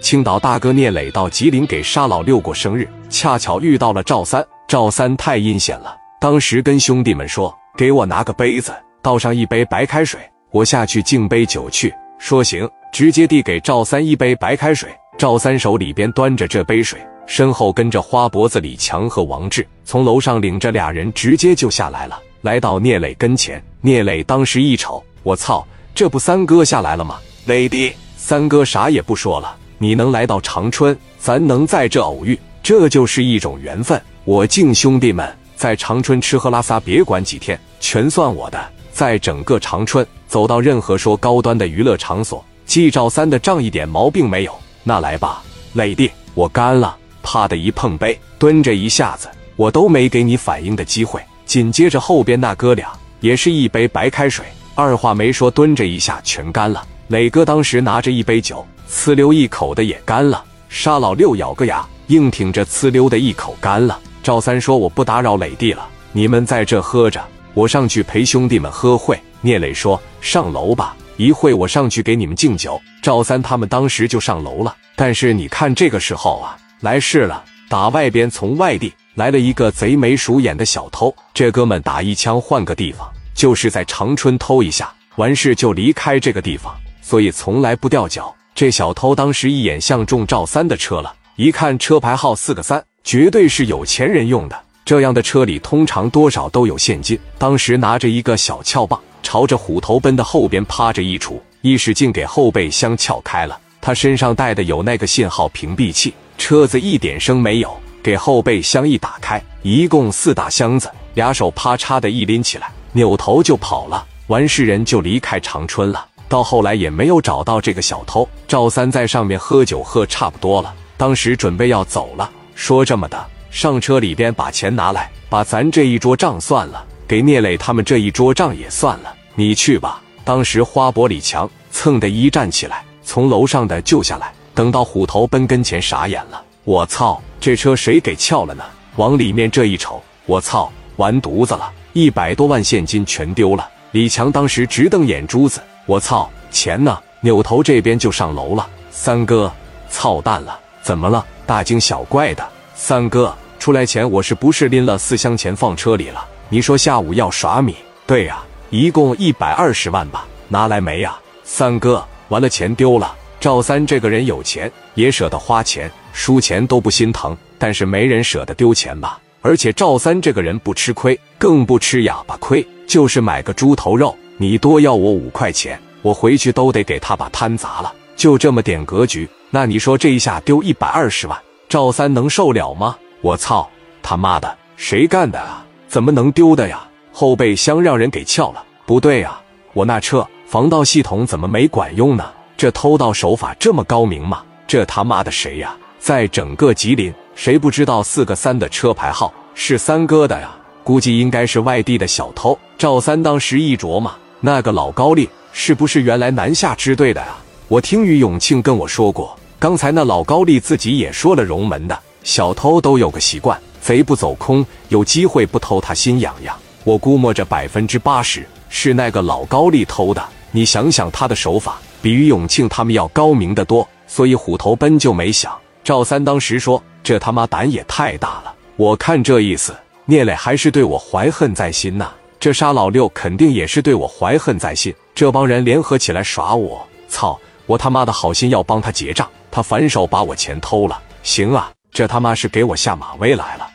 青岛大哥聂磊到吉林给沙老六过生日，恰巧遇到了赵三。赵三太阴险了，当时跟兄弟们说：“给我拿个杯子，倒上一杯白开水，我下去敬杯酒去。”说行，直接递给赵三一杯白开水。赵三手里边端着这杯水，身后跟着花脖子李强和王志，从楼上领着俩人直接就下来了，来到聂磊跟前。聂磊当时一瞅，我操，这不三哥下来了吗？磊弟，三哥啥也不说了，你能来到长春，咱能在这偶遇，这就是一种缘分。我敬兄弟们在长春吃喝拉撒，别管几天，全算我的。在整个长春，走到任何说高端的娱乐场所，季兆三的账一点毛病没有。那来吧，磊弟，我干了！啪的一碰杯，蹲着一下子，我都没给你反应的机会。紧接着后边那哥俩也是一杯白开水，二话没说，蹲着一下全干了。磊哥当时拿着一杯酒，呲溜一口的也干了。沙老六咬个牙，硬挺着呲溜的一口干了。赵三说：“我不打扰磊弟了，你们在这喝着，我上去陪兄弟们喝会。”聂磊说：“上楼吧，一会我上去给你们敬酒。”赵三他们当时就上楼了。但是你看这个时候啊，来事了，打外边从外地来了一个贼眉鼠眼的小偷。这哥们打一枪换个地方，就是在长春偷一下，完事就离开这个地方，所以从来不掉脚。这小偷当时一眼相中赵三的车了，一看车牌号四个三。绝对是有钱人用的，这样的车里通常多少都有现金。当时拿着一个小撬棒，朝着虎头奔的后边趴着一杵，一使劲给后备箱撬开了。他身上带的有那个信号屏蔽器，车子一点声没有。给后备箱一打开，一共四大箱子，俩手啪嚓的一拎起来，扭头就跑了。完事人就离开长春了。到后来也没有找到这个小偷。赵三在上面喝酒喝差不多了，当时准备要走了。说这么的，上车里边把钱拿来，把咱这一桌账算了，给聂磊他们这一桌账也算了。你去吧。当时花博李强蹭的一站起来，从楼上的救下来。等到虎头奔跟前，傻眼了。我操，这车谁给撬了呢？往里面这一瞅，我操，完犊子了，一百多万现金全丢了。李强当时直瞪眼珠子，我操，钱呢？扭头这边就上楼了。三哥，操蛋了，怎么了？大惊小怪的三哥出来前，我是不是拎了四箱钱放车里了？你说下午要耍米？对呀，一共一百二十万吧？拿来没呀？三哥，完了钱丢了。赵三这个人有钱也舍得花钱，输钱都不心疼，但是没人舍得丢钱吧？而且赵三这个人不吃亏，更不吃哑巴亏，就是买个猪头肉，你多要我五块钱，我回去都得给他把摊砸了，就这么点格局。那你说这一下丢一百二十万，赵三能受了吗？我操他妈的，谁干的啊？怎么能丢的呀？后备箱让人给撬了，不对呀，我那车防盗系统怎么没管用呢？这偷盗手法这么高明吗？这他妈的谁呀？在整个吉林，谁不知道四个三的车牌号是三哥的呀？估计应该是外地的小偷。赵三当时一琢磨，那个老高丽是不是原来南下支队的啊？我听于永庆跟我说过。刚才那老高丽自己也说了，荣门的小偷都有个习惯，贼不走空，有机会不偷他心痒痒。我估摸着百分之八十是那个老高丽偷的。你想想他的手法，比于永庆他们要高明的多，所以虎头奔就没想。赵三当时说：“这他妈胆也太大了！”我看这意思，聂磊还是对我怀恨在心呐。这沙老六肯定也是对我怀恨在心。这帮人联合起来耍我，操！我他妈的好心要帮他结账。他反手把我钱偷了，行啊，这他妈是给我下马威来了。